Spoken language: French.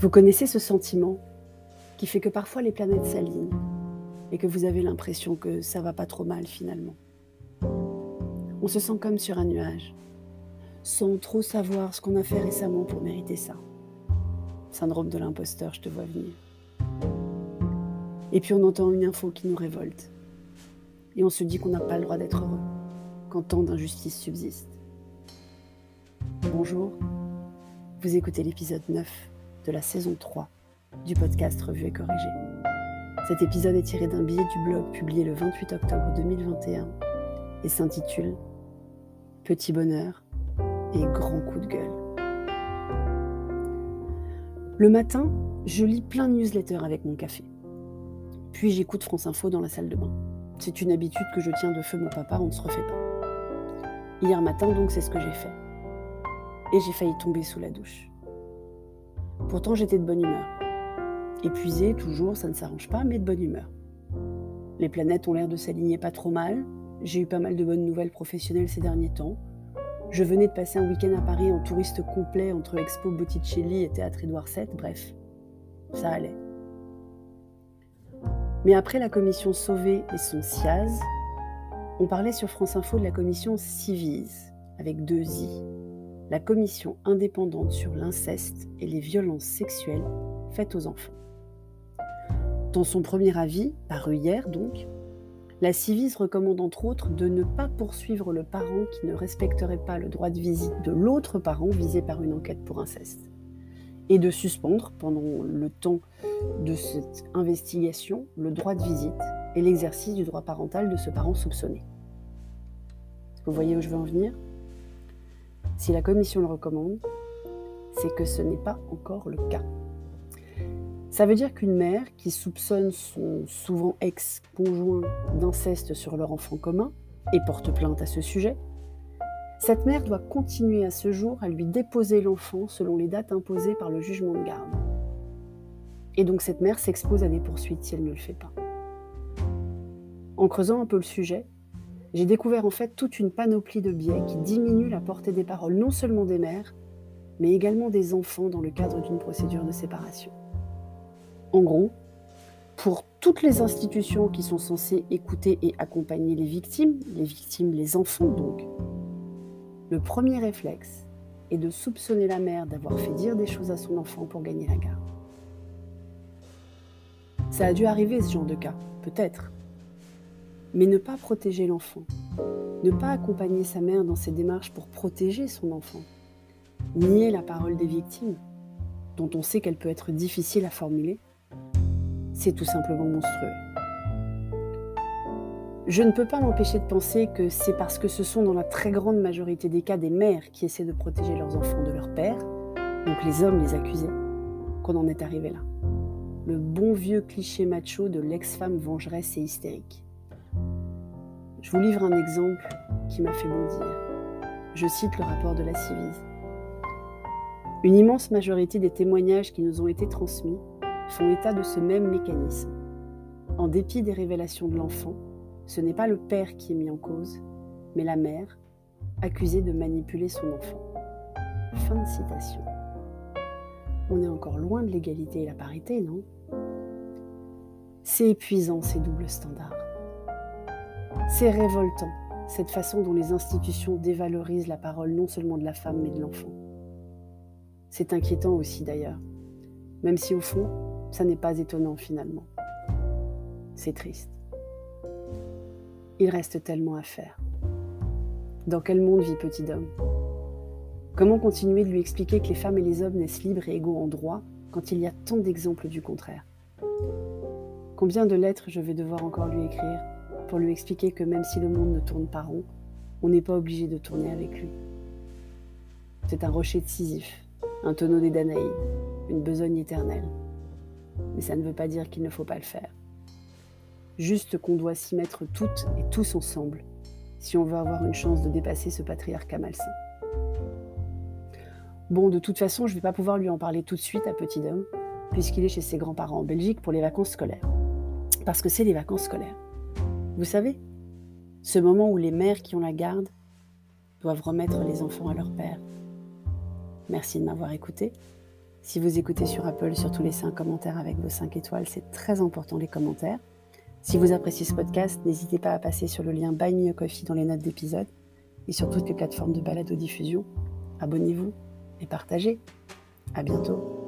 Vous connaissez ce sentiment qui fait que parfois les planètes s'alignent et que vous avez l'impression que ça va pas trop mal finalement. On se sent comme sur un nuage, sans trop savoir ce qu'on a fait récemment pour mériter ça. Syndrome de l'imposteur, je te vois venir. Et puis on entend une info qui nous révolte. Et on se dit qu'on n'a pas le droit d'être heureux quand tant d'injustices subsistent. Bonjour, vous écoutez l'épisode 9 de la saison 3 du podcast Revue et Corrigé. Cet épisode est tiré d'un billet du blog publié le 28 octobre 2021 et s'intitule Petit bonheur et grand coup de gueule. Le matin, je lis plein de newsletters avec mon café. Puis j'écoute France Info dans la salle de bain. C'est une habitude que je tiens de feu mon papa, on ne se refait pas. Hier matin, donc, c'est ce que j'ai fait. Et j'ai failli tomber sous la douche. Pourtant, j'étais de bonne humeur. Épuisée, toujours, ça ne s'arrange pas, mais de bonne humeur. Les planètes ont l'air de s'aligner pas trop mal. J'ai eu pas mal de bonnes nouvelles professionnelles ces derniers temps. Je venais de passer un week-end à Paris en touriste complet entre Expo Botticelli et Théâtre Édouard VII, bref, ça allait. Mais après la commission Sauvé et son SIAZ, on parlait sur France Info de la commission Civise, avec deux I, la commission indépendante sur l'inceste et les violences sexuelles faites aux enfants. Dans son premier avis, paru hier donc, la Civise recommande entre autres de ne pas poursuivre le parent qui ne respecterait pas le droit de visite de l'autre parent visé par une enquête pour inceste, et de suspendre pendant le temps de cette investigation le droit de visite et l'exercice du droit parental de ce parent soupçonné. Vous voyez où je veux en venir? Si la Commission le recommande, c'est que ce n'est pas encore le cas. Ça veut dire qu'une mère qui soupçonne son souvent ex-conjoint d'inceste sur leur enfant commun et porte plainte à ce sujet, cette mère doit continuer à ce jour à lui déposer l'enfant selon les dates imposées par le jugement de garde. Et donc cette mère s'expose à des poursuites si elle ne le fait pas. En creusant un peu le sujet, j'ai découvert en fait toute une panoplie de biais qui diminuent la portée des paroles non seulement des mères, mais également des enfants dans le cadre d'une procédure de séparation. En gros, pour toutes les institutions qui sont censées écouter et accompagner les victimes, les victimes, les enfants donc, le premier réflexe est de soupçonner la mère d'avoir fait dire des choses à son enfant pour gagner la garde. Ça a dû arriver ce genre de cas, peut-être, mais ne pas protéger l'enfant, ne pas accompagner sa mère dans ses démarches pour protéger son enfant, nier la parole des victimes, dont on sait qu'elle peut être difficile à formuler, c'est tout simplement monstrueux. Je ne peux pas m'empêcher de penser que c'est parce que ce sont dans la très grande majorité des cas des mères qui essaient de protéger leurs enfants de leur père, donc les hommes les accusés, qu'on en est arrivé là. Le bon vieux cliché macho de l'ex-femme vengeresse et hystérique. Je vous livre un exemple qui m'a fait bondir. Je cite le rapport de la Civise. Une immense majorité des témoignages qui nous ont été transmis font état de ce même mécanisme. En dépit des révélations de l'enfant, ce n'est pas le père qui est mis en cause, mais la mère, accusée de manipuler son enfant. Fin de citation. On est encore loin de l'égalité et la parité, non? C'est épuisant ces doubles standards. C'est révoltant, cette façon dont les institutions dévalorisent la parole non seulement de la femme, mais de l'enfant. C'est inquiétant aussi d'ailleurs, même si au fond, ça n'est pas étonnant finalement. C'est triste. Il reste tellement à faire. Dans quel monde vit petit homme Comment continuer de lui expliquer que les femmes et les hommes naissent libres et égaux en droit quand il y a tant d'exemples du contraire? Combien de lettres je vais devoir encore lui écrire? Pour lui expliquer que même si le monde ne tourne pas rond, on n'est pas obligé de tourner avec lui. C'est un rocher de Sisyphe, un tonneau des Danaïdes, une besogne éternelle. Mais ça ne veut pas dire qu'il ne faut pas le faire. Juste qu'on doit s'y mettre toutes et tous ensemble si on veut avoir une chance de dépasser ce patriarcat malsain. Bon, de toute façon, je ne vais pas pouvoir lui en parler tout de suite à Petit Homme, puisqu'il est chez ses grands-parents en Belgique pour les vacances scolaires. Parce que c'est les vacances scolaires. Vous savez, ce moment où les mères qui ont la garde doivent remettre les enfants à leur père. Merci de m'avoir écouté Si vous écoutez sur Apple, surtout laissez un commentaire avec vos 5 étoiles, c'est très important les commentaires. Si vous appréciez ce podcast, n'hésitez pas à passer sur le lien Buy Me a Coffee dans les notes d'épisode et sur toutes les plateformes de balado-diffusion. Abonnez-vous et partagez. À bientôt.